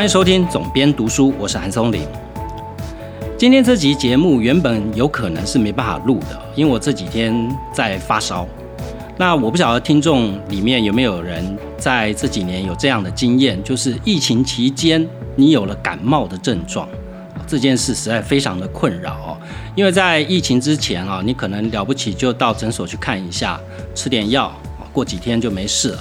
欢迎收听总编读书，我是韩松林。今天这集节目原本有可能是没办法录的，因为我这几天在发烧。那我不晓得听众里面有没有人在这几年有这样的经验，就是疫情期间你有了感冒的症状，这件事实在非常的困扰哦。因为在疫情之前啊，你可能了不起就到诊所去看一下，吃点药，过几天就没事了。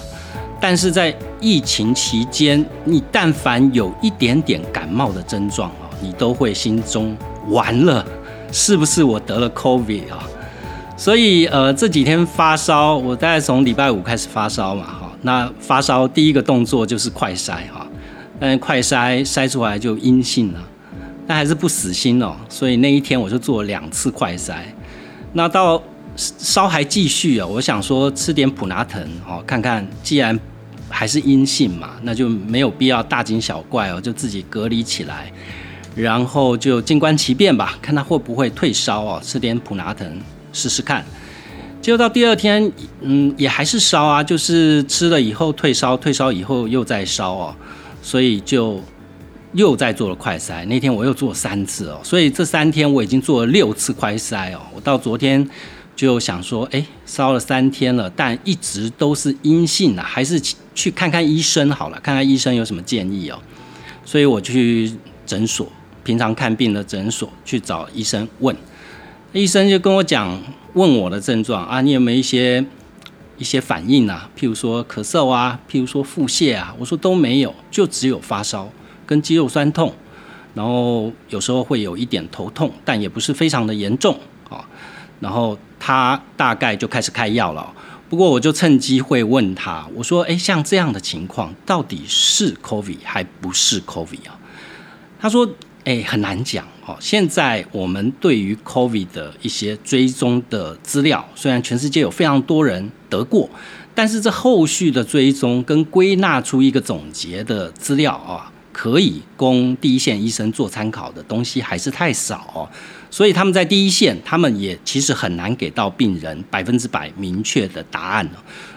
但是在疫情期间，你但凡有一点点感冒的症状啊，你都会心中完了，是不是我得了 COVID 啊？所以呃这几天发烧，我大概从礼拜五开始发烧嘛，哈，那发烧第一个动作就是快筛哈，但快筛筛出来就阴性了，但还是不死心哦，所以那一天我就做了两次快筛，那到烧还继续啊，我想说吃点普拿藤哦，看看既然还是阴性嘛，那就没有必要大惊小怪哦，就自己隔离起来，然后就静观其变吧，看他会不会退烧哦，吃点普拿藤试试看。结果到第二天，嗯，也还是烧啊，就是吃了以后退烧，退烧以后又在烧哦，所以就又在做了快筛。那天我又做三次哦，所以这三天我已经做了六次快筛哦，我到昨天。就想说，哎，烧了三天了，但一直都是阴性啊，还是去看看医生好了，看看医生有什么建议哦。所以我去诊所，平常看病的诊所去找医生问，医生就跟我讲，问我的症状啊，你有没有一些一些反应啊？譬如说咳嗽啊，譬如说腹泻啊，我说都没有，就只有发烧跟肌肉酸痛，然后有时候会有一点头痛，但也不是非常的严重，然后。他大概就开始开药了，不过我就趁机会问他，我说：“哎，像这样的情况，到底是 COVID 还不是 COVID 啊？”他说：“哎，很难讲哦。现在我们对于 COVID 的一些追踪的资料，虽然全世界有非常多人得过，但是这后续的追踪跟归纳出一个总结的资料啊。”可以供第一线医生做参考的东西还是太少，所以他们在第一线，他们也其实很难给到病人百分之百明确的答案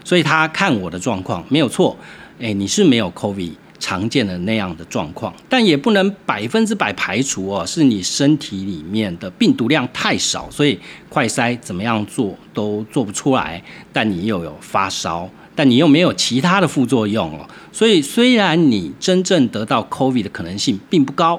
所以他看我的状况没有错，哎，你是没有 COVID 常见的那样的状况，但也不能百分之百排除哦，是你身体里面的病毒量太少，所以快筛怎么样做都做不出来，但你又有发烧。但你又没有其他的副作用哦，所以虽然你真正得到 COVID 的可能性并不高，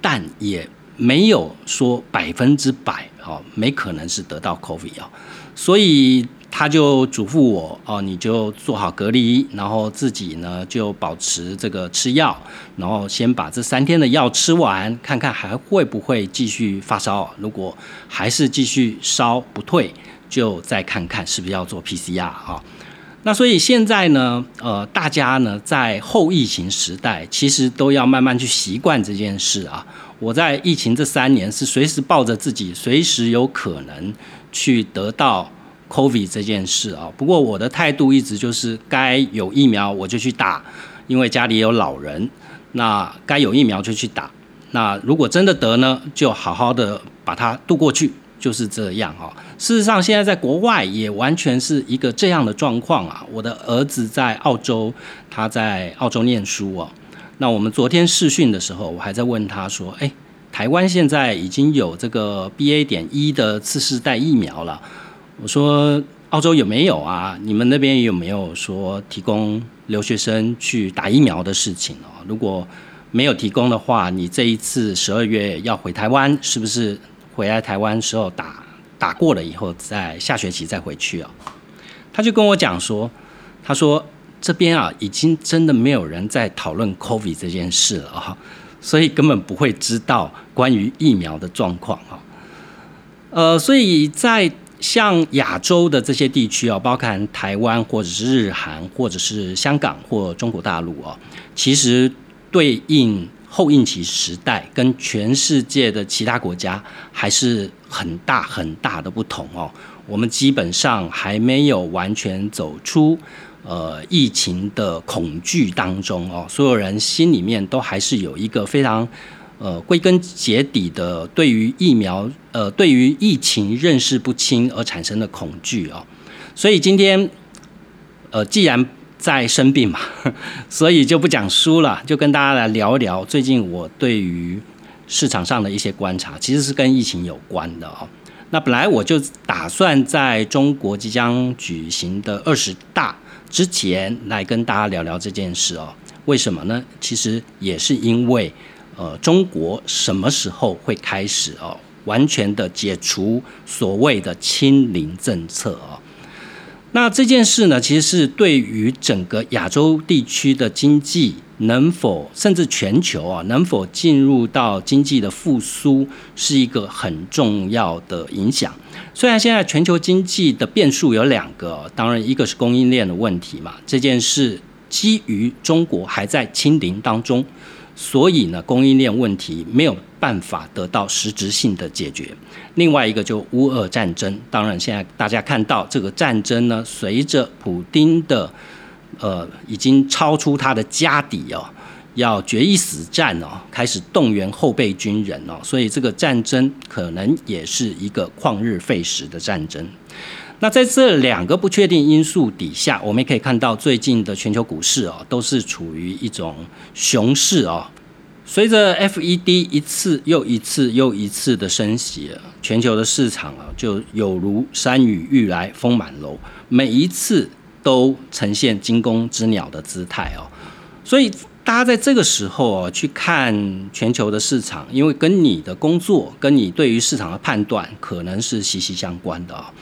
但也没有说百分之百哦，没可能是得到 COVID 哦，所以他就嘱咐我哦，你就做好隔离，然后自己呢就保持这个吃药，然后先把这三天的药吃完，看看还会不会继续发烧，如果还是继续烧不退，就再看看是不是要做 PCR 啊。那所以现在呢，呃，大家呢在后疫情时代，其实都要慢慢去习惯这件事啊。我在疫情这三年是随时抱着自己随时有可能去得到 COVID 这件事啊。不过我的态度一直就是该有疫苗我就去打，因为家里有老人，那该有疫苗就去打。那如果真的得呢，就好好的把它度过去。就是这样哈。事实上，现在在国外也完全是一个这样的状况啊。我的儿子在澳洲，他在澳洲念书哦。那我们昨天试训的时候，我还在问他说：“哎，台湾现在已经有这个 B A 点一的次世代疫苗了。”我说：“澳洲有没有啊？你们那边有没有说提供留学生去打疫苗的事情哦？如果没有提供的话，你这一次十二月要回台湾，是不是？”回来台湾时候打打过了以后，在下学期再回去啊。他就跟我讲说，他说这边啊已经真的没有人在讨论 COVID 这件事了哈，所以根本不会知道关于疫苗的状况哈。呃，所以在像亚洲的这些地区啊，包含台湾或者是日韩或者是香港或中国大陆啊，其实对应。后印期时代跟全世界的其他国家还是很大很大的不同哦。我们基本上还没有完全走出呃疫情的恐惧当中哦，所有人心里面都还是有一个非常呃归根结底的对于疫苗呃对于疫情认识不清而产生的恐惧哦。所以今天呃既然在生病嘛，所以就不讲书了，就跟大家来聊一聊最近我对于市场上的一些观察，其实是跟疫情有关的哦。那本来我就打算在中国即将举行的二十大之前来跟大家聊聊这件事哦。为什么呢？其实也是因为，呃，中国什么时候会开始哦，完全的解除所谓的清零政策哦？那这件事呢，其实是对于整个亚洲地区的经济能否，甚至全球啊，能否进入到经济的复苏，是一个很重要的影响。虽然现在全球经济的变数有两个，当然一个是供应链的问题嘛，这件事基于中国还在清零当中。所以呢，供应链问题没有办法得到实质性的解决。另外一个就乌俄战争，当然现在大家看到这个战争呢，随着普丁的呃已经超出他的家底哦，要决一死战哦，开始动员后备军人哦，所以这个战争可能也是一个旷日费时的战争。那在这两个不确定因素底下，我们也可以看到最近的全球股市哦，都是处于一种熊市哦。随着 FED 一次又一次又一次的升息，全球的市场啊，就有如山雨欲来风满楼，每一次都呈现惊弓之鸟的姿态哦。所以大家在这个时候哦，去看全球的市场，因为跟你的工作、跟你对于市场的判断，可能是息息相关的啊。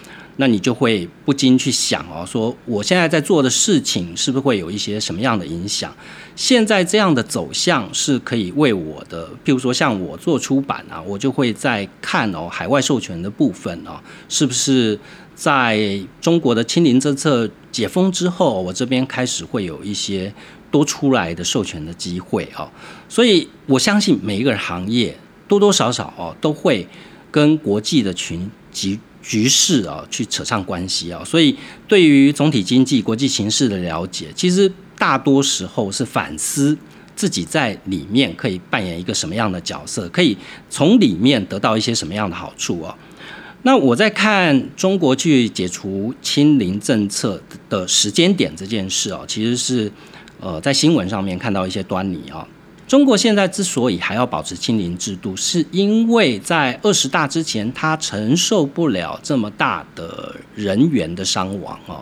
那你就会不禁去想哦，说我现在在做的事情是不是会有一些什么样的影响？现在这样的走向是可以为我的，譬如说像我做出版啊，我就会在看哦，海外授权的部分哦，是不是在中国的清零政策解封之后，我这边开始会有一些多出来的授权的机会哦。所以我相信每一个行业多多少少哦，都会跟国际的群集。局势啊，去扯上关系啊，所以对于总体经济、国际形势的了解，其实大多时候是反思自己在里面可以扮演一个什么样的角色，可以从里面得到一些什么样的好处啊。那我在看中国去解除清零政策的时间点这件事啊，其实是呃在新闻上面看到一些端倪啊。中国现在之所以还要保持清零制度，是因为在二十大之前，他承受不了这么大的人员的伤亡哦。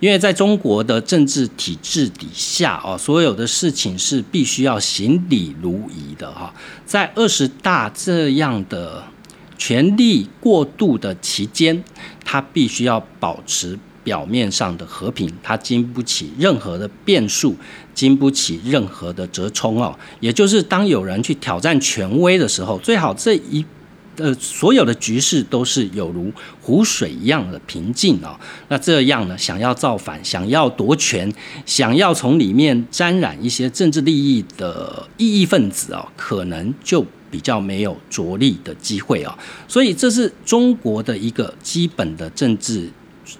因为在中国的政治体制底下哦，所有的事情是必须要行礼如仪的哈。在二十大这样的权力过渡的期间，他必须要保持。表面上的和平，它经不起任何的变数，经不起任何的折冲哦。也就是当有人去挑战权威的时候，最好这一呃所有的局势都是有如湖水一样的平静哦。那这样呢，想要造反、想要夺权、想要从里面沾染一些政治利益的异议分子哦，可能就比较没有着力的机会哦。所以这是中国的一个基本的政治。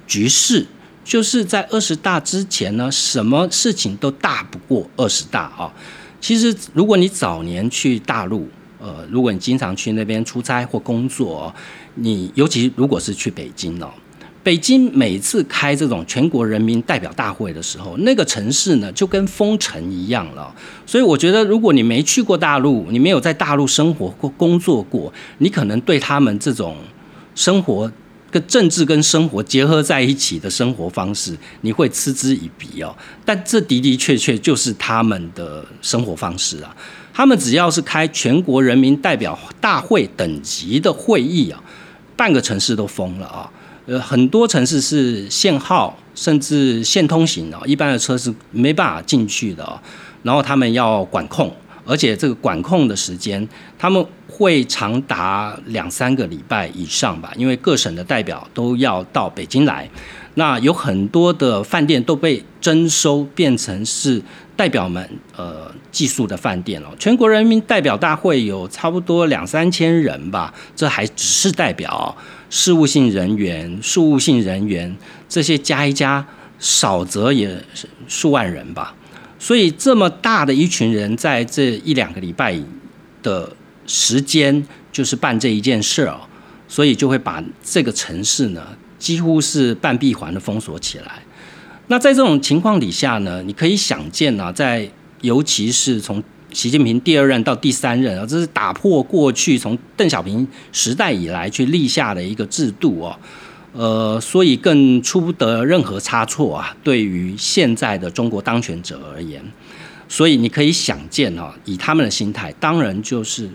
局势就是在二十大之前呢，什么事情都大不过二十大啊。其实，如果你早年去大陆，呃，如果你经常去那边出差或工作，你尤其如果是去北京哦，北京每次开这种全国人民代表大会的时候，那个城市呢就跟封城一样了。所以，我觉得如果你没去过大陆，你没有在大陆生活过、工作过，你可能对他们这种生活。跟政治跟生活结合在一起的生活方式，你会嗤之以鼻哦。但这的的确确就是他们的生活方式啊。他们只要是开全国人民代表大会等级的会议啊，半个城市都封了啊。呃，很多城市是限号，甚至限通行啊，一般的车是没办法进去的。然后他们要管控。而且这个管控的时间，他们会长达两三个礼拜以上吧，因为各省的代表都要到北京来，那有很多的饭店都被征收变成是代表们呃寄宿的饭店了。全国人民代表大会有差不多两三千人吧，这还只是代表，事务性人员、事务性人员这些加一加，少则也数万人吧。所以这么大的一群人在这一两个礼拜的时间，就是办这一件事儿，所以就会把这个城市呢，几乎是半闭环的封锁起来。那在这种情况底下呢，你可以想见啊，在尤其是从习近平第二任到第三任啊，这是打破过去从邓小平时代以来去立下的一个制度哦，呃，所以更出不得任何差错啊。对于现在的中国当权者而言，所以你可以想见啊，以他们的心态，当然就是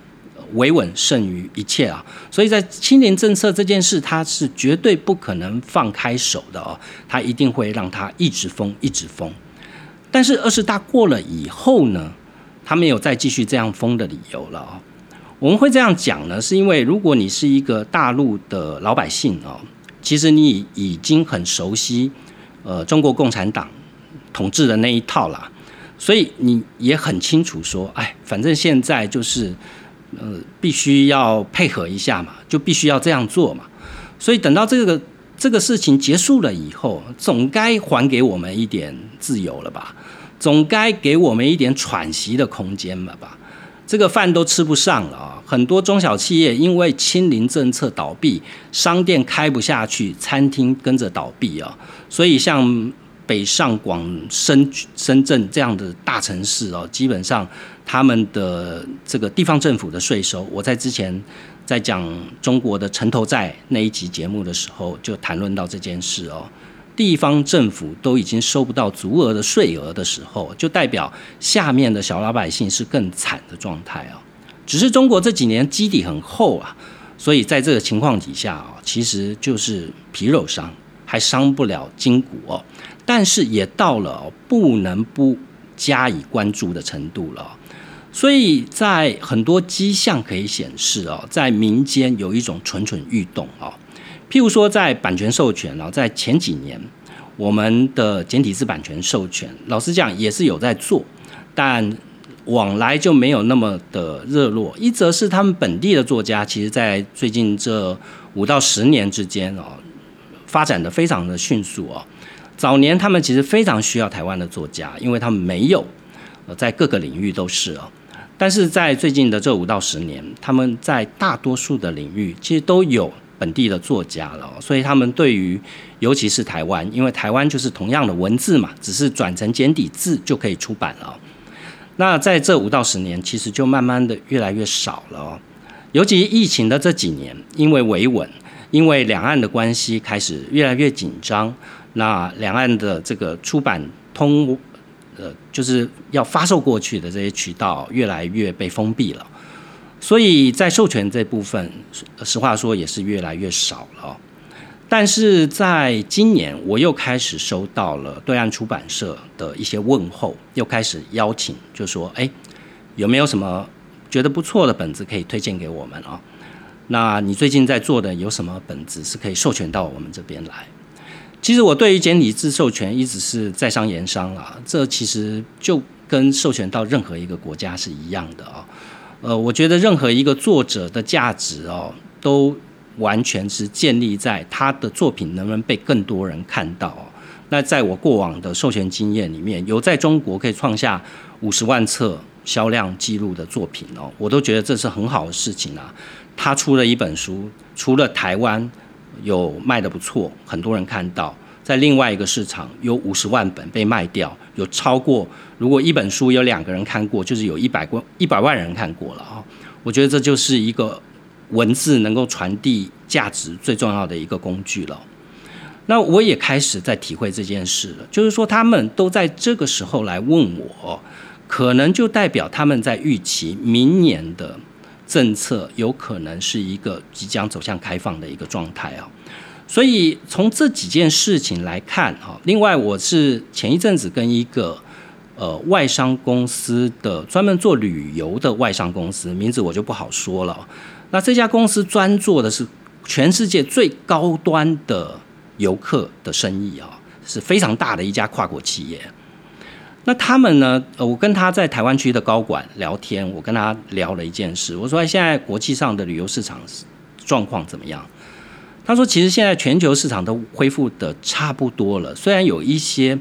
维稳胜于一切啊。所以在清零政策这件事，他是绝对不可能放开手的哦，他一定会让他一直封，一直封。但是二十大过了以后呢？他没有再继续这样封的理由了啊！我们会这样讲呢，是因为如果你是一个大陆的老百姓哦，其实你已经很熟悉呃中国共产党统治的那一套啦，所以你也很清楚说，哎，反正现在就是呃必须要配合一下嘛，就必须要这样做嘛。所以等到这个这个事情结束了以后，总该还给我们一点自由了吧？总该给我们一点喘息的空间了吧？这个饭都吃不上了啊！很多中小企业因为清零政策倒闭，商店开不下去，餐厅跟着倒闭啊！所以像北上广深深圳这样的大城市哦，基本上他们的这个地方政府的税收，我在之前在讲中国的城投债那一集节目的时候就谈论到这件事哦。地方政府都已经收不到足额的税额的时候，就代表下面的小老百姓是更惨的状态啊。只是中国这几年基底很厚啊，所以在这个情况底下啊，其实就是皮肉伤，还伤不了筋骨哦。但是也到了不能不加以关注的程度了。所以在很多迹象可以显示哦，在民间有一种蠢蠢欲动啊。譬如说，在版权授权啊，在前几年，我们的简体字版权授权，老实讲也是有在做，但往来就没有那么的热络。一则是他们本地的作家，其实在最近这五到十年之间哦，发展的非常的迅速哦。早年他们其实非常需要台湾的作家，因为他们没有，呃，在各个领域都是哦。但是在最近的这五到十年，他们在大多数的领域其实都有。本地的作家了，所以他们对于，尤其是台湾，因为台湾就是同样的文字嘛，只是转成简体字就可以出版了。那在这五到十年，其实就慢慢的越来越少了。尤其疫情的这几年，因为维稳，因为两岸的关系开始越来越紧张，那两岸的这个出版通，呃，就是要发售过去的这些渠道越来越被封闭了。所以在授权这部分，实话说也是越来越少了。但是在今年，我又开始收到了对岸出版社的一些问候，又开始邀请，就说：“哎，有没有什么觉得不错的本子可以推荐给我们啊？那你最近在做的有什么本子是可以授权到我们这边来？”其实我对于简体字授权一直是在商言商啊，这其实就跟授权到任何一个国家是一样的啊。呃，我觉得任何一个作者的价值哦，都完全是建立在他的作品能不能被更多人看到。那在我过往的授权经验里面，有在中国可以创下五十万册销量记录的作品哦，我都觉得这是很好的事情啊。他出了一本书，除了台湾有卖的不错，很多人看到。在另外一个市场有五十万本被卖掉，有超过如果一本书有两个人看过，就是有一百万一百万人看过了啊！我觉得这就是一个文字能够传递价值最重要的一个工具了。那我也开始在体会这件事了，就是说他们都在这个时候来问我，可能就代表他们在预期明年的政策有可能是一个即将走向开放的一个状态啊。所以从这几件事情来看，哈，另外我是前一阵子跟一个呃外商公司的专门做旅游的外商公司，名字我就不好说了。那这家公司专做的是全世界最高端的游客的生意啊，是非常大的一家跨国企业。那他们呢，呃我跟他在台湾区的高管聊天，我跟他聊了一件事，我说现在国际上的旅游市场状况怎么样？他说：“其实现在全球市场都恢复的差不多了，虽然有一些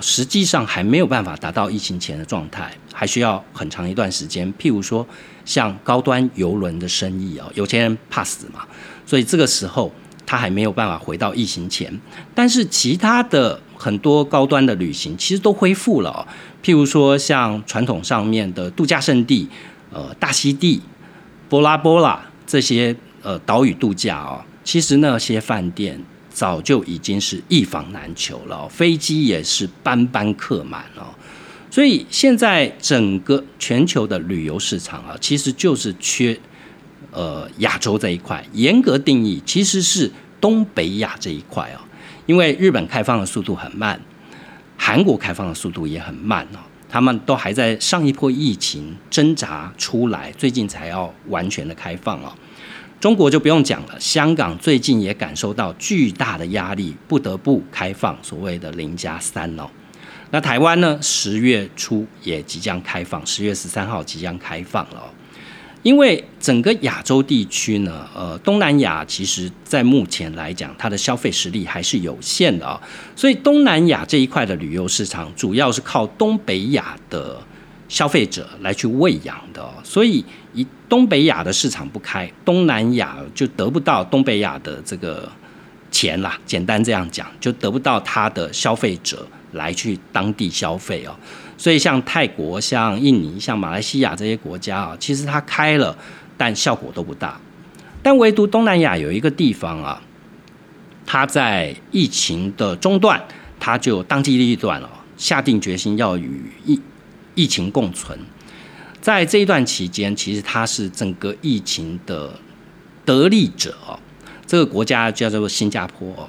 实际上还没有办法达到疫情前的状态，还需要很长一段时间。譬如说，像高端游轮的生意啊，有钱人怕死嘛，所以这个时候他还没有办法回到疫情前。但是其他的很多高端的旅行其实都恢复了，譬如说像传统上面的度假胜地，呃，大溪地、波拉波拉这些呃岛屿度假哦，其实那些饭店早就已经是一房难求了，飞机也是班班客满哦。所以现在整个全球的旅游市场啊，其实就是缺呃亚洲这一块。严格定义，其实是东北亚这一块哦。因为日本开放的速度很慢，韩国开放的速度也很慢哦，他们都还在上一波疫情挣扎出来，最近才要完全的开放哦。中国就不用讲了，香港最近也感受到巨大的压力，不得不开放所谓的零加三哦。那台湾呢？十月初也即将开放，十月十三号即将开放了。因为整个亚洲地区呢，呃，东南亚其实在目前来讲，它的消费实力还是有限的啊，所以东南亚这一块的旅游市场主要是靠东北亚的消费者来去喂养的，所以以东北亚的市场不开，东南亚就得不到东北亚的这个钱啦。简单这样讲，就得不到它的消费者来去当地消费哦。所以，像泰国、像印尼、像马来西亚这些国家啊，其实它开了，但效果都不大。但唯独东南亚有一个地方啊，它在疫情的中段，它就当机立断了，下定决心要与疫疫情共存。在这一段期间，其实它是整个疫情的得利者哦。这个国家叫做新加坡。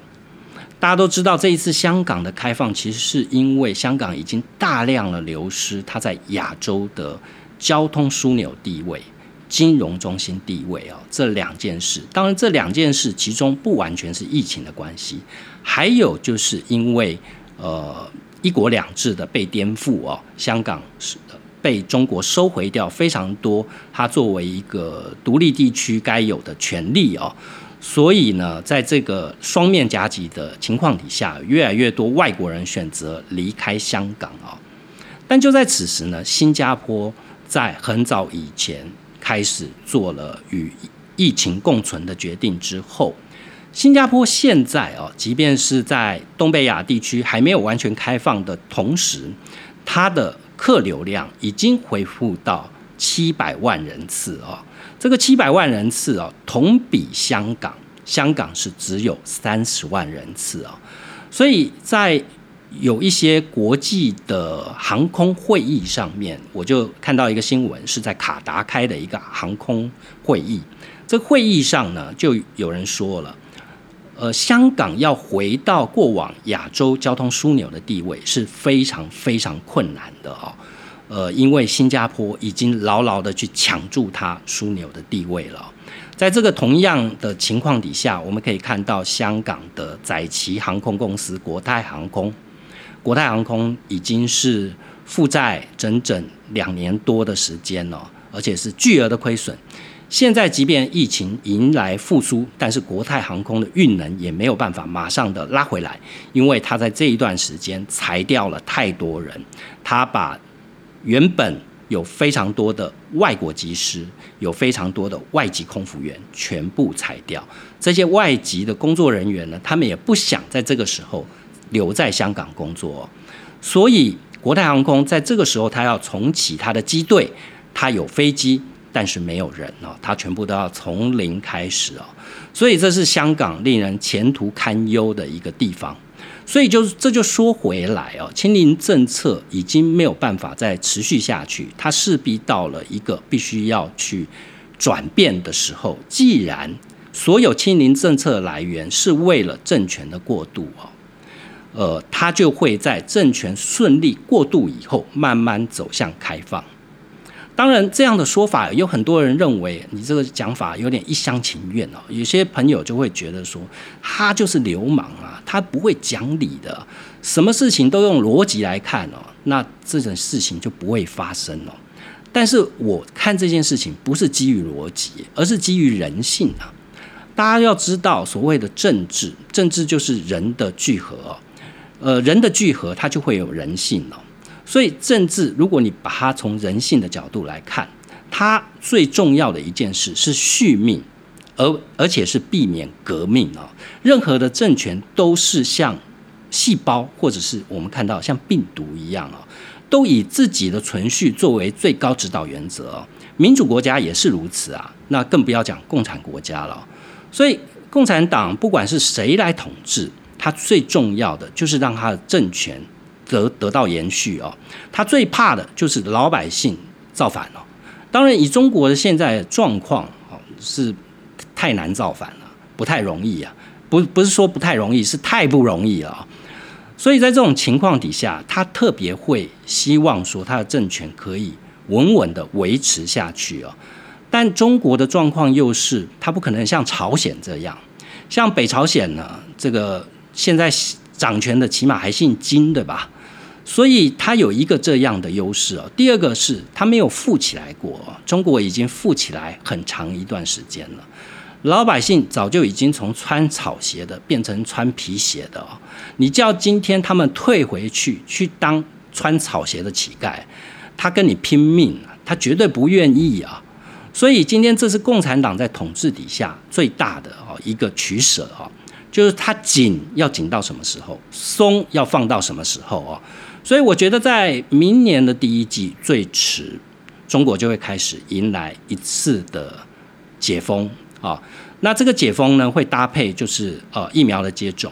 大家都知道，这一次香港的开放，其实是因为香港已经大量的流失它在亚洲的交通枢纽地位、金融中心地位哦，这两件事。当然，这两件事其中不完全是疫情的关系，还有就是因为呃一国两制的被颠覆哦，香港是被中国收回掉非常多它作为一个独立地区该有的权利哦。所以呢，在这个双面夹击的情况底下，越来越多外国人选择离开香港啊。但就在此时呢，新加坡在很早以前开始做了与疫情共存的决定之后，新加坡现在啊，即便是在东北亚地区还没有完全开放的同时，它的客流量已经恢复到七百万人次啊。这个七百万人次哦，同比香港，香港是只有三十万人次哦，所以在有一些国际的航空会议上面，我就看到一个新闻，是在卡达开的一个航空会议。这会议上呢，就有人说了，呃，香港要回到过往亚洲交通枢纽的地位是非常非常困难的哦。呃，因为新加坡已经牢牢的去抢住它枢纽的地位了，在这个同样的情况底下，我们可以看到香港的载旗航空公司国泰航空，国泰航空已经是负债整整两年多的时间了，而且是巨额的亏损。现在即便疫情迎来复苏，但是国泰航空的运能也没有办法马上的拉回来，因为它在这一段时间裁掉了太多人，它把。原本有非常多的外国机师，有非常多的外籍空服员，全部裁掉。这些外籍的工作人员呢，他们也不想在这个时候留在香港工作，所以国泰航空在这个时候，他要重启他的机队，他有飞机，但是没有人哦，他全部都要从零开始哦，所以这是香港令人前途堪忧的一个地方。所以就这就说回来哦，清零政策已经没有办法再持续下去，它势必到了一个必须要去转变的时候。既然所有清零政策来源是为了政权的过渡哦，呃，它就会在政权顺利过渡以后，慢慢走向开放。当然，这样的说法有很多人认为你这个讲法有点一厢情愿哦。有些朋友就会觉得说，他就是流氓啊，他不会讲理的，什么事情都用逻辑来看哦，那这种事情就不会发生了。但是我看这件事情不是基于逻辑，而是基于人性啊。大家要知道，所谓的政治，政治就是人的聚合哦，呃，人的聚合它就会有人性哦。所以政治，如果你把它从人性的角度来看，它最重要的一件事是续命，而而且是避免革命啊。任何的政权都是像细胞，或者是我们看到像病毒一样啊，都以自己的存续作为最高指导原则。民主国家也是如此啊，那更不要讲共产国家了。所以，共产党不管是谁来统治，它最重要的就是让它的政权得得到延续哦。他最怕的就是老百姓造反了。当然，以中国的现在状况哦，是太难造反了，不太容易啊。不不是说不太容易，是太不容易了。所以在这种情况底下，他特别会希望说他的政权可以稳稳的维持下去哦。但中国的状况又是，他不可能像朝鲜这样，像北朝鲜呢，这个现在掌权的起码还姓金，对吧？所以他有一个这样的优势哦。第二个是他没有富起来过，中国已经富起来很长一段时间了。老百姓早就已经从穿草鞋的变成穿皮鞋的哦，你叫今天他们退回去去当穿草鞋的乞丐，他跟你拼命，他绝对不愿意啊。所以今天这是共产党在统治底下最大的哦一个取舍哦，就是它紧要紧到什么时候，松要放到什么时候哦。所以我觉得在明年的第一季最迟，中国就会开始迎来一次的解封。啊，那这个解封呢，会搭配就是呃疫苗的接种，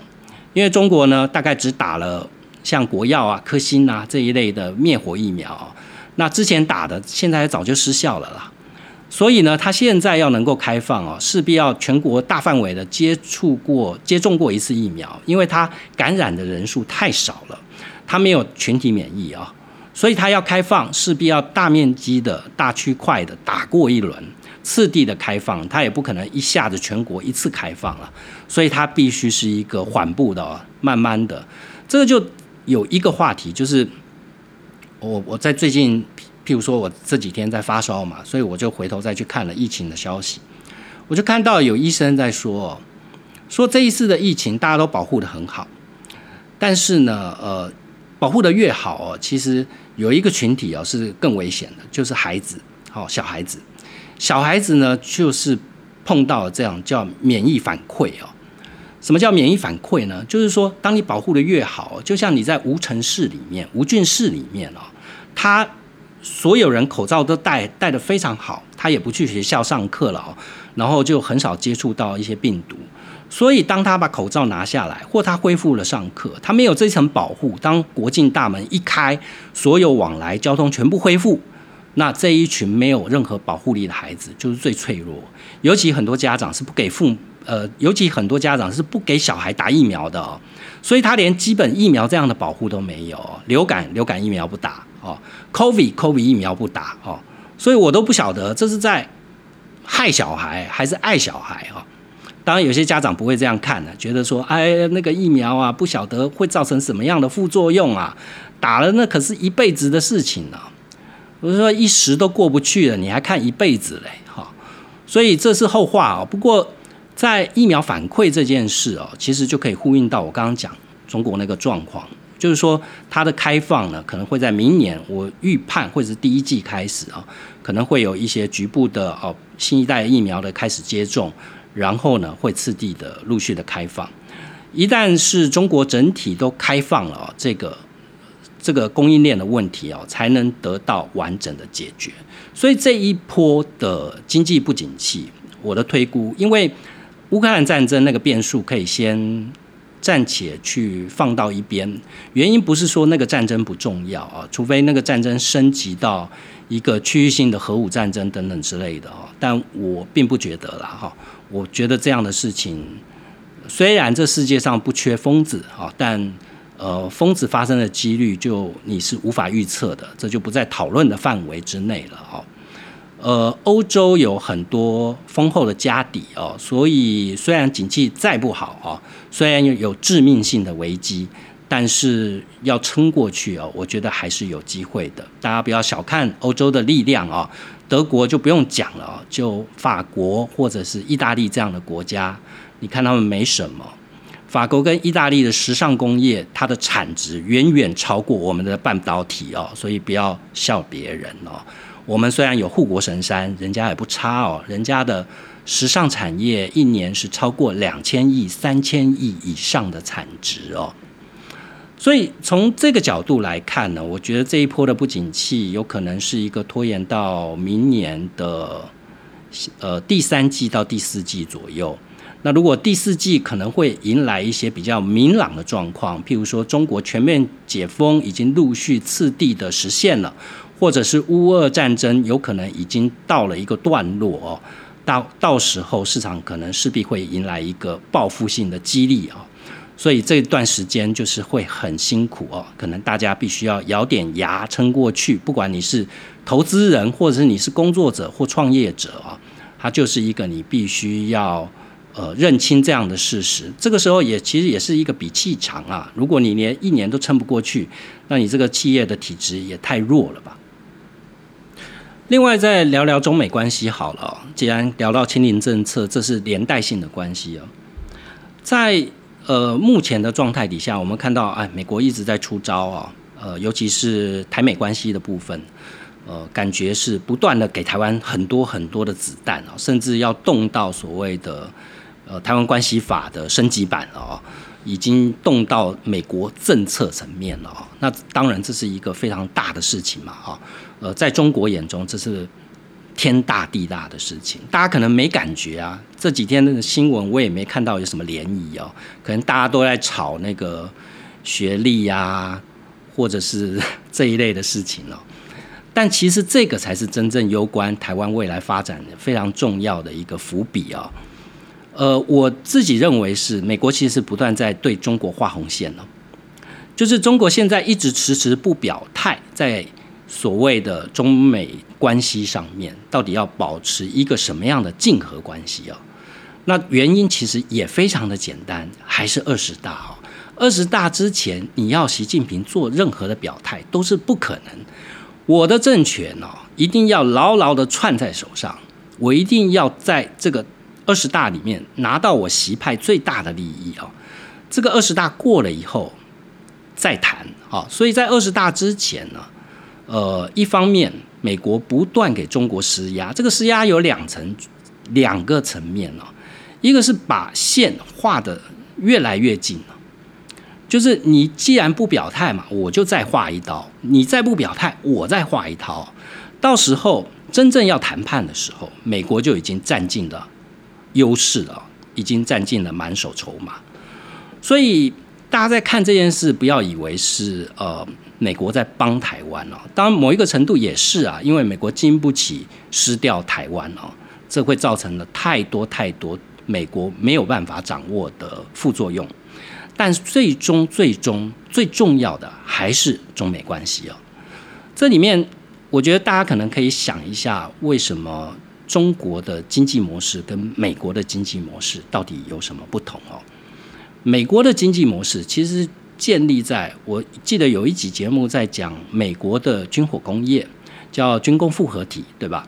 因为中国呢大概只打了像国药啊、科兴啊这一类的灭活疫苗，那之前打的现在早就失效了啦，所以呢，它现在要能够开放哦，势必要全国大范围的接触过、接种过一次疫苗，因为它感染的人数太少了，它没有群体免疫啊，所以它要开放，势必要大面积的大区块的打过一轮。次第的开放，它也不可能一下子全国一次开放了，所以它必须是一个缓步的、慢慢的。这个就有一个话题，就是我我在最近，譬如说我这几天在发烧嘛，所以我就回头再去看了疫情的消息，我就看到有医生在说，说这一次的疫情大家都保护的很好，但是呢，呃，保护的越好哦，其实有一个群体哦是更危险的，就是孩子，好小孩子。小孩子呢，就是碰到这样叫免疫反馈哦。什么叫免疫反馈呢？就是说，当你保护的越好，就像你在无尘室里面、无菌室里面哦，他所有人口罩都戴戴的非常好，他也不去学校上课了哦，然后就很少接触到一些病毒。所以，当他把口罩拿下来，或他恢复了上课，他没有这层保护，当国境大门一开，所有往来交通全部恢复。那这一群没有任何保护力的孩子就是最脆弱，尤其很多家长是不给父呃，尤其很多家长是不给小孩打疫苗的哦，所以他连基本疫苗这样的保护都没有，流感流感疫苗不打哦，COVID COVID 疫苗不打哦，所以我都不晓得这是在害小孩还是爱小孩哦。当然有些家长不会这样看的，觉得说哎那个疫苗啊不晓得会造成什么样的副作用啊，打了那可是一辈子的事情呢。我是说一时都过不去了，你还看一辈子嘞，哈，所以这是后话哦。不过在疫苗反馈这件事哦，其实就可以呼应到我刚刚讲中国那个状况，就是说它的开放呢，可能会在明年，我预判或者是第一季开始啊，可能会有一些局部的哦新一代疫苗的开始接种，然后呢会次第的陆续的开放。一旦是中国整体都开放了这个。这个供应链的问题哦，才能得到完整的解决。所以这一波的经济不景气，我的推估，因为乌克兰战争那个变数可以先暂且去放到一边。原因不是说那个战争不重要啊，除非那个战争升级到一个区域性的核武战争等等之类的哦。但我并不觉得啦哈，我觉得这样的事情，虽然这世界上不缺疯子啊，但。呃，疯子发生的几率就你是无法预测的，这就不在讨论的范围之内了哈。呃，欧洲有很多丰厚的家底哦，所以虽然景气再不好哦，虽然有有致命性的危机，但是要撑过去哦，我觉得还是有机会的。大家不要小看欧洲的力量哦，德国就不用讲了，就法国或者是意大利这样的国家，你看他们没什么。法国跟意大利的时尚工业，它的产值远远超过我们的半导体哦，所以不要笑别人哦。我们虽然有护国神山，人家也不差哦，人家的时尚产业一年是超过两千亿、三千亿以上的产值哦。所以从这个角度来看呢，我觉得这一波的不景气有可能是一个拖延到明年的呃第三季到第四季左右。那如果第四季可能会迎来一些比较明朗的状况，譬如说中国全面解封已经陆续次第的实现了，或者是乌俄战争有可能已经到了一个段落哦，到到时候市场可能势必会迎来一个报复性的激励啊，所以这段时间就是会很辛苦哦，可能大家必须要咬点牙撑过去，不管你是投资人或者是你是工作者或创业者啊，它就是一个你必须要。呃，认清这样的事实，这个时候也其实也是一个比气场啊。如果你连一年都撑不过去，那你这个企业的体质也太弱了吧。另外，再聊聊中美关系好了。既然聊到清零政策，这是连带性的关系啊。在呃目前的状态底下，我们看到，哎，美国一直在出招啊。呃，尤其是台美关系的部分，呃，感觉是不断的给台湾很多很多的子弹啊，甚至要动到所谓的。呃，台湾关系法的升级版了哦，已经动到美国政策层面了哦。那当然这是一个非常大的事情嘛，哈。呃，在中国眼中这是天大地大的事情，大家可能没感觉啊。这几天的新闻我也没看到有什么涟漪哦，可能大家都在炒那个学历呀，或者是 这一类的事情哦。但其实这个才是真正攸关台湾未来发展非常重要的一个伏笔哦。呃，我自己认为是美国其实是不断在对中国画红线了，就是中国现在一直迟迟不表态，在所谓的中美关系上面，到底要保持一个什么样的竞合关系啊？那原因其实也非常的简单，还是二十大哦。二十大之前，你要习近平做任何的表态都是不可能。我的政权哦，一定要牢牢的串在手上，我一定要在这个。二十大里面拿到我习派最大的利益哦，这个二十大过了以后再谈啊，所以在二十大之前呢，呃，一方面美国不断给中国施压，这个施压有两层两个层面呢，一个是把线画的越来越近了，就是你既然不表态嘛，我就再画一刀，你再不表态，我再画一刀，到时候真正要谈判的时候，美国就已经占尽了。优势了，已经占尽了满手筹码，所以大家在看这件事，不要以为是呃美国在帮台湾哦，当然某一个程度也是啊，因为美国经不起失掉台湾哦，这会造成了太多太多美国没有办法掌握的副作用，但最终最终最重要的还是中美关系哦，这里面我觉得大家可能可以想一下为什么。中国的经济模式跟美国的经济模式到底有什么不同哦？美国的经济模式其实建立在我记得有一集节目在讲美国的军火工业，叫军工复合体，对吧？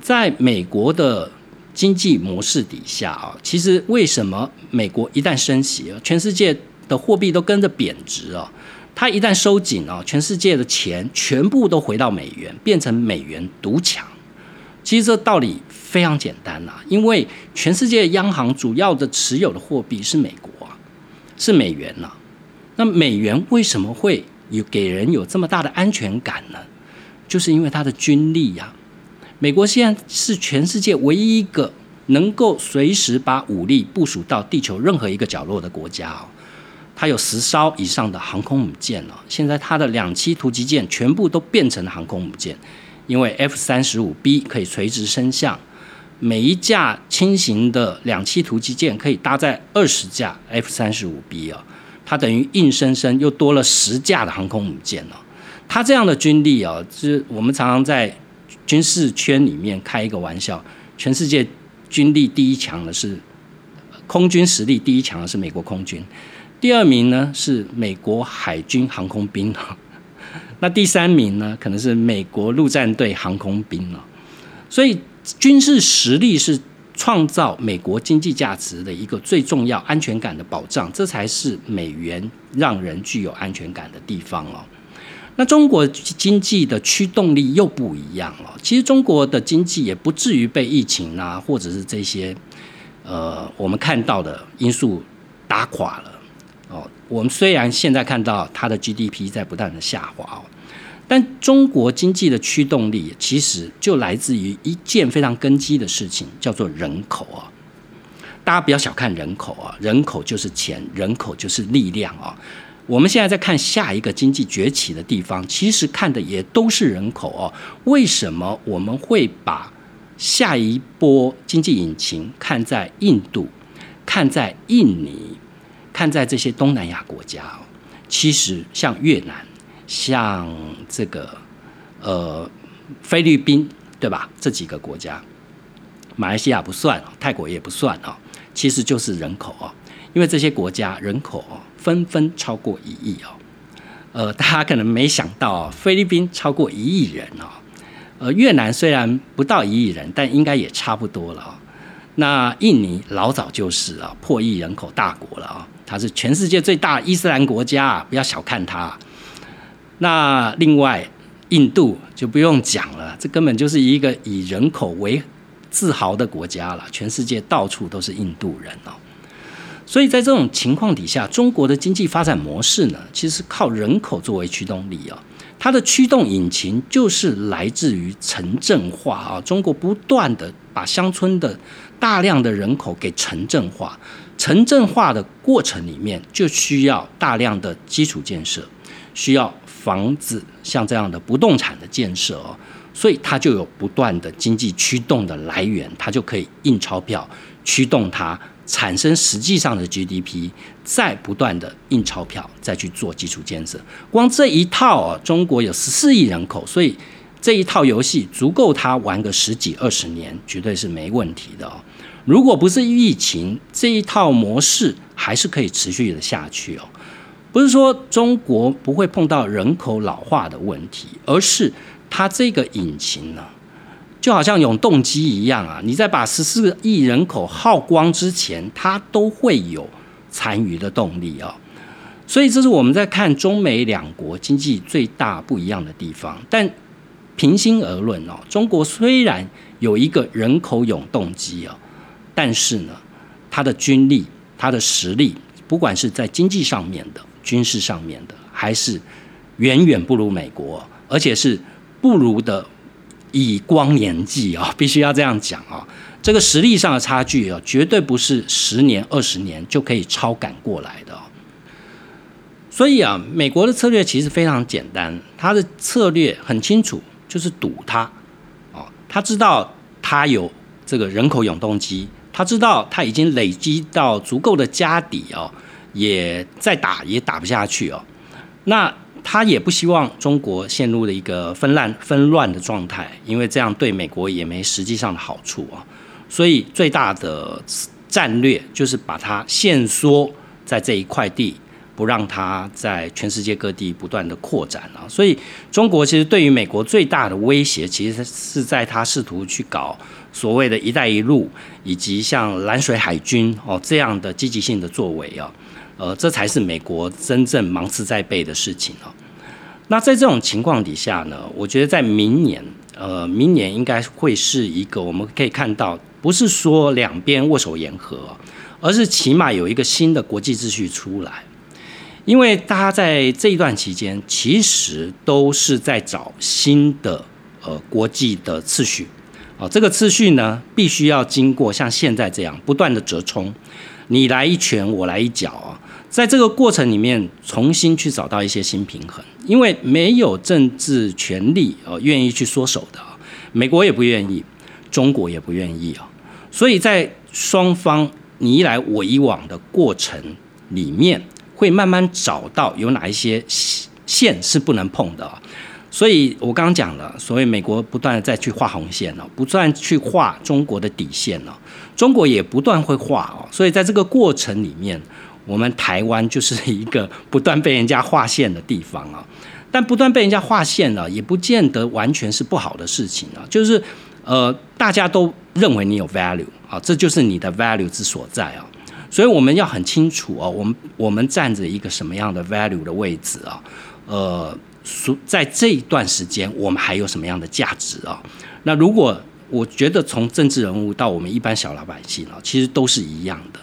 在美国的经济模式底下啊，其实为什么美国一旦升息，全世界的货币都跟着贬值啊？它一旦收紧啊，全世界的钱全部都回到美元，变成美元独强。其实这道理非常简单呐，因为全世界央行主要的持有的货币是美国啊，是美元呐。那美元为什么会有给人有这么大的安全感呢？就是因为它的军力呀。美国现在是全世界唯一一个能够随时把武力部署到地球任何一个角落的国家哦。它有十艘以上的航空母舰了，现在它的两栖突击舰全部都变成了航空母舰。因为 F 三十五 B 可以垂直升降，每一架轻型的两栖突击舰可以搭载二十架 F 三十五 B 哦，它等于硬生生又多了十架的航空母舰了。它这样的军力啊，是我们常常在军事圈里面开一个玩笑，全世界军力第一强的是空军实力第一强的是美国空军，第二名呢是美国海军航空兵那第三名呢，可能是美国陆战队航空兵了。所以军事实力是创造美国经济价值的一个最重要安全感的保障，这才是美元让人具有安全感的地方哦。那中国经济的驱动力又不一样了。其实中国的经济也不至于被疫情啊，或者是这些呃我们看到的因素打垮了。哦，我们虽然现在看到它的 GDP 在不断的下滑哦，但中国经济的驱动力其实就来自于一件非常根基的事情，叫做人口啊。大家不要小看人口啊，人口就是钱，人口就是力量啊。我们现在在看下一个经济崛起的地方，其实看的也都是人口哦。为什么我们会把下一波经济引擎看在印度、看在印尼、看在这些东南亚国家哦？其实像越南、像这个呃菲律宾，对吧？这几个国家，马来西亚不算，泰国也不算啊。其实就是人口哦，因为这些国家人口哦纷纷超过一亿哦，呃，大家可能没想到，菲律宾超过一亿人哦，呃，越南虽然不到一亿人，但应该也差不多了。那印尼老早就是啊破亿人口大国了啊，它是全世界最大伊斯兰国家，不要小看它。那另外印度就不用讲了，这根本就是一个以人口为自豪的国家了，全世界到处都是印度人哦。所以在这种情况底下，中国的经济发展模式呢，其实靠人口作为驱动力啊。它的驱动引擎就是来自于城镇化啊。中国不断的把乡村的大量的人口给城镇化，城镇化的过程里面就需要大量的基础建设，需要房子，像这样的不动产的建设哦。所以它就有不断的经济驱动的来源，它就可以印钞票驱动它产生实际上的 GDP，再不断的印钞票再去做基础建设。光这一套啊，中国有十四亿人口，所以这一套游戏足够它玩个十几二十年，绝对是没问题的哦。如果不是疫情，这一套模式还是可以持续的下去哦。不是说中国不会碰到人口老化的问题，而是。它这个引擎呢，就好像永动机一样啊！你在把十四亿人口耗光之前，它都会有残余的动力啊。所以这是我们在看中美两国经济最大不一样的地方。但平心而论哦，中国虽然有一个人口永动机啊，但是呢，它的军力、它的实力，不管是在经济上面的、军事上面的，还是远远不如美国，而且是。不如的以光年计啊，必须要这样讲啊。这个实力上的差距啊，绝对不是十年、二十年就可以超赶过来的。所以啊，美国的策略其实非常简单，他的策略很清楚，就是赌他哦。他知道他有这个人口永动机，他知道他已经累积到足够的家底哦，也再打也打不下去哦。那他也不希望中国陷入了一个纷乱纷乱的状态，因为这样对美国也没实际上的好处啊。所以最大的战略就是把它限缩在这一块地，不让它在全世界各地不断的扩展了。所以中国其实对于美国最大的威胁，其实是在他试图去搞所谓的一带一路，以及像蓝水海军哦这样的积极性的作为啊。呃，这才是美国真正芒刺在背的事情哦。那在这种情况底下呢，我觉得在明年，呃，明年应该会是一个我们可以看到，不是说两边握手言和，而是起码有一个新的国际秩序出来。因为大家在这一段期间，其实都是在找新的呃国际的次序。哦，这个次序呢，必须要经过像现在这样不断的折冲，你来一拳，我来一脚啊。在这个过程里面，重新去找到一些新平衡，因为没有政治权力哦愿意去缩手的，美国也不愿意，中国也不愿意啊，所以在双方你一来我一往的过程里面，会慢慢找到有哪一些线是不能碰的，所以我刚刚讲了，所谓美国不断的再去画红线了，不断去画中国的底线了，中国也不断会画哦，所以在这个过程里面。我们台湾就是一个不断被人家划线的地方啊，但不断被人家划线了，也不见得完全是不好的事情啊。就是呃，大家都认为你有 value 啊，这就是你的 value 之所在啊。所以我们要很清楚啊，我们我们站着一个什么样的 value 的位置啊？呃，在这一段时间，我们还有什么样的价值啊？那如果我觉得从政治人物到我们一般小老百姓啊，其实都是一样的。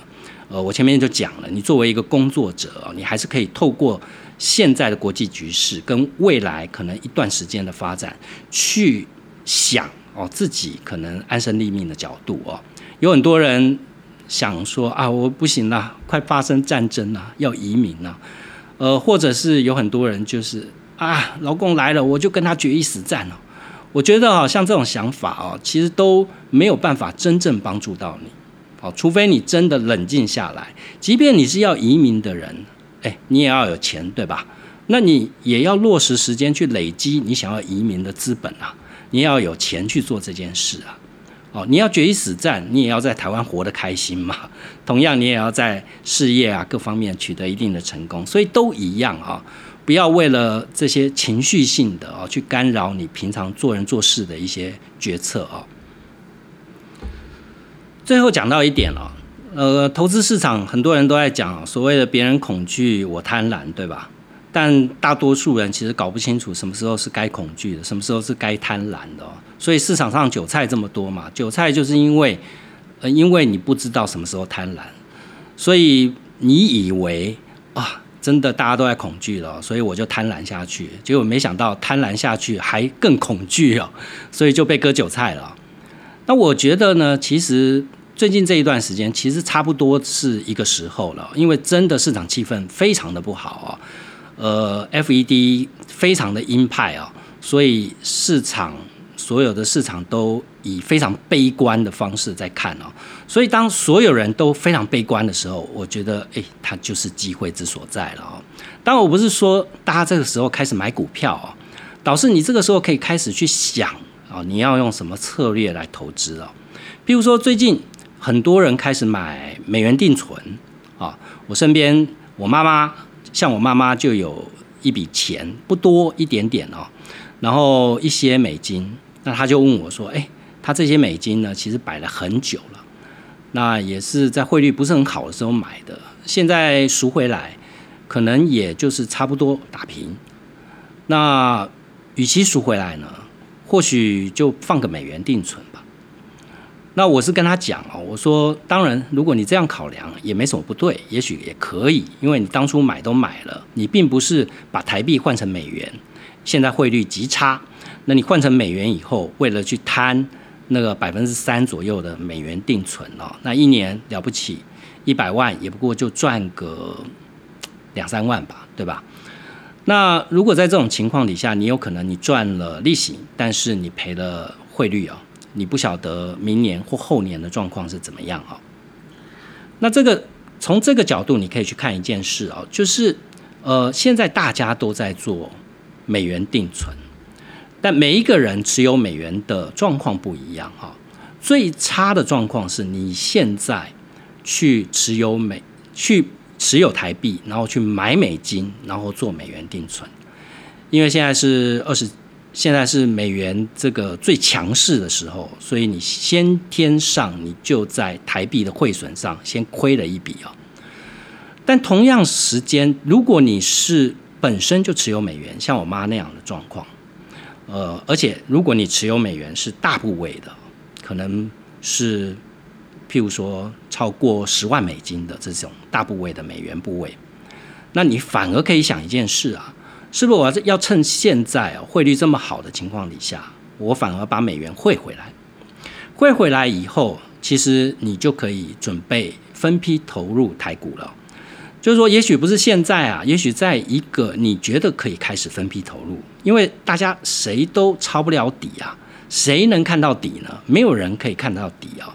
呃，我前面就讲了，你作为一个工作者，你还是可以透过现在的国际局势跟未来可能一段时间的发展去想哦，自己可能安身立命的角度哦。有很多人想说啊，我不行了，快发生战争了，要移民了。呃，或者是有很多人就是啊，老公来了，我就跟他决一死战了。我觉得啊，像这种想法哦，其实都没有办法真正帮助到你。好，除非你真的冷静下来，即便你是要移民的人，哎，你也要有钱，对吧？那你也要落实时间去累积你想要移民的资本啊，你要有钱去做这件事啊。哦，你要决一死战，你也要在台湾活得开心嘛。同样，你也要在事业啊各方面取得一定的成功，所以都一样啊。不要为了这些情绪性的啊去干扰你平常做人做事的一些决策啊。最后讲到一点了，呃，投资市场很多人都在讲所谓的别人恐惧，我贪婪，对吧？但大多数人其实搞不清楚什么时候是该恐惧的，什么时候是该贪婪的。所以市场上韭菜这么多嘛，韭菜就是因为，呃，因为你不知道什么时候贪婪，所以你以为啊，真的大家都在恐惧了，所以我就贪婪下去，结果没想到贪婪下去还更恐惧哦，所以就被割韭菜了。那我觉得呢，其实。最近这一段时间，其实差不多是一个时候了，因为真的市场气氛非常的不好啊，呃，FED 非常的鹰派啊，所以市场所有的市场都以非常悲观的方式在看啊，所以当所有人都非常悲观的时候，我觉得哎，它就是机会之所在了啊。当，我不是说大家这个时候开始买股票啊，导致你这个时候可以开始去想啊，你要用什么策略来投资啊？譬如说最近。很多人开始买美元定存啊，我身边我妈妈像我妈妈就有一笔钱不多一点点哦，然后一些美金，那他就问我说：“哎，他这些美金呢，其实摆了很久了，那也是在汇率不是很好的时候买的，现在赎回来，可能也就是差不多打平。那与其赎回来呢，或许就放个美元定存吧。”那我是跟他讲哦，我说当然，如果你这样考量也没什么不对，也许也可以，因为你当初买都买了，你并不是把台币换成美元，现在汇率极差，那你换成美元以后，为了去摊那个百分之三左右的美元定存哦，那一年了不起一百万，也不过就赚个两三万吧，对吧？那如果在这种情况底下，你有可能你赚了利息，但是你赔了汇率啊。你不晓得明年或后年的状况是怎么样哦？那这个从这个角度，你可以去看一件事哦，就是呃，现在大家都在做美元定存，但每一个人持有美元的状况不一样哈。最差的状况是你现在去持有美去持有台币，然后去买美金，然后做美元定存，因为现在是二十。现在是美元这个最强势的时候，所以你先天上你就在台币的汇损上先亏了一笔啊。但同样时间，如果你是本身就持有美元，像我妈那样的状况，呃，而且如果你持有美元是大部位的，可能是譬如说超过十万美金的这种大部位的美元部位，那你反而可以想一件事啊。是不是我要趁现在啊汇率这么好的情况底下，我反而把美元汇回来？汇回来以后，其实你就可以准备分批投入台股了。就是说，也许不是现在啊，也许在一个你觉得可以开始分批投入，因为大家谁都抄不了底啊，谁能看到底呢？没有人可以看到底啊。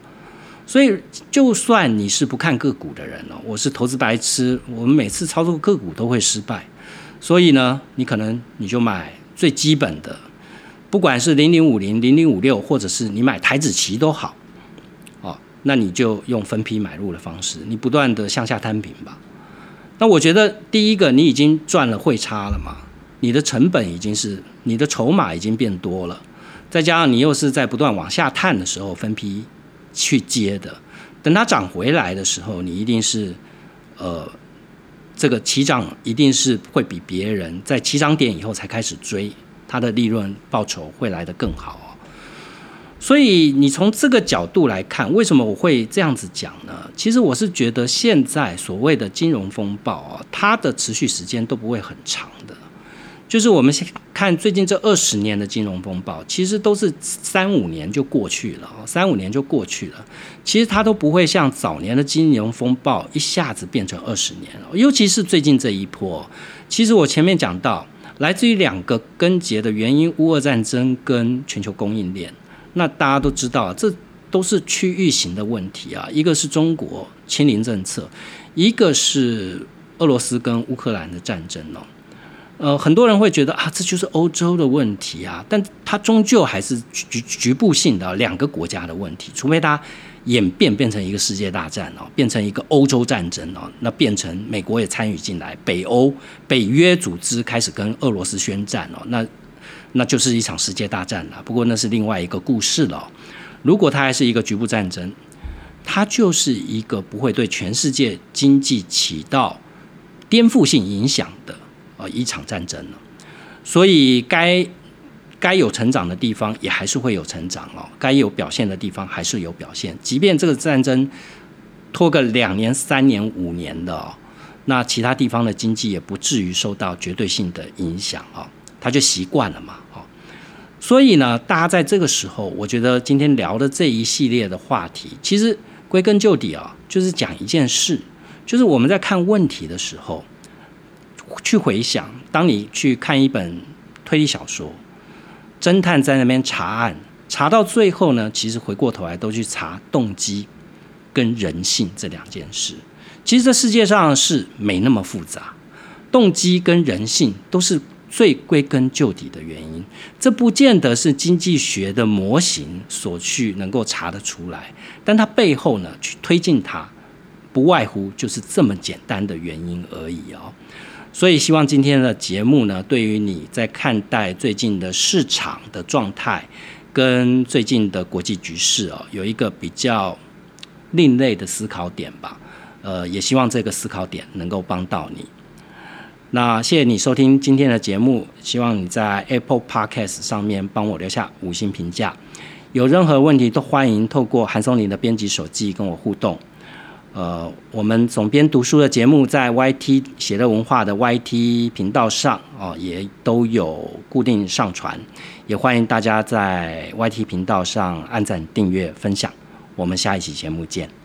所以，就算你是不看个股的人哦，我是投资白痴，我们每次操作个股都会失败。所以呢，你可能你就买最基本的，不管是零零五零、零零五六，或者是你买台子期都好，哦，那你就用分批买入的方式，你不断的向下摊平吧。那我觉得第一个，你已经赚了汇差了嘛，你的成本已经是你的筹码已经变多了，再加上你又是在不断往下探的时候分批去接的，等它涨回来的时候，你一定是呃。这个起涨一定是会比别人在起涨点以后才开始追，它的利润报酬会来得更好哦。所以你从这个角度来看，为什么我会这样子讲呢？其实我是觉得现在所谓的金融风暴啊，它的持续时间都不会很长的。就是我们看最近这二十年的金融风暴，其实都是三五年就过去了，三五年就过去了。其实它都不会像早年的金融风暴一下子变成二十年了，尤其是最近这一波。其实我前面讲到，来自于两个根结的原因：乌俄战争跟全球供应链。那大家都知道，这都是区域型的问题啊。一个是中国清零政策，一个是俄罗斯跟乌克兰的战争哦。呃，很多人会觉得啊，这就是欧洲的问题啊，但它终究还是局局部性的两个国家的问题，除非它演变变成一个世界大战哦，变成一个欧洲战争哦，那变成美国也参与进来，北欧北约组织开始跟俄罗斯宣战哦，那那就是一场世界大战了。不过那是另外一个故事了。如果它还是一个局部战争，它就是一个不会对全世界经济起到颠覆性影响的。呃，一场战争了，所以该该有成长的地方也还是会有成长哦，该有表现的地方还是有表现。即便这个战争拖个两年、三年、五年的哦，那其他地方的经济也不至于受到绝对性的影响啊，他就习惯了嘛，哦。所以呢，大家在这个时候，我觉得今天聊的这一系列的话题，其实归根究底啊，就是讲一件事，就是我们在看问题的时候。去回想，当你去看一本推理小说，侦探在那边查案，查到最后呢，其实回过头来都去查动机跟人性这两件事。其实这世界上是没那么复杂，动机跟人性都是最归根究底的原因。这不见得是经济学的模型所去能够查得出来，但它背后呢，去推进它，不外乎就是这么简单的原因而已哦。所以，希望今天的节目呢，对于你在看待最近的市场的状态，跟最近的国际局势哦，有一个比较另类的思考点吧。呃，也希望这个思考点能够帮到你。那谢谢你收听今天的节目，希望你在 Apple Podcast 上面帮我留下五星评价。有任何问题都欢迎透过韩松林的编辑手机跟我互动。呃，我们总编读书的节目在 YT 写乐文化的 YT 频道上哦，也都有固定上传，也欢迎大家在 YT 频道上按赞、订阅、分享。我们下一期节目见。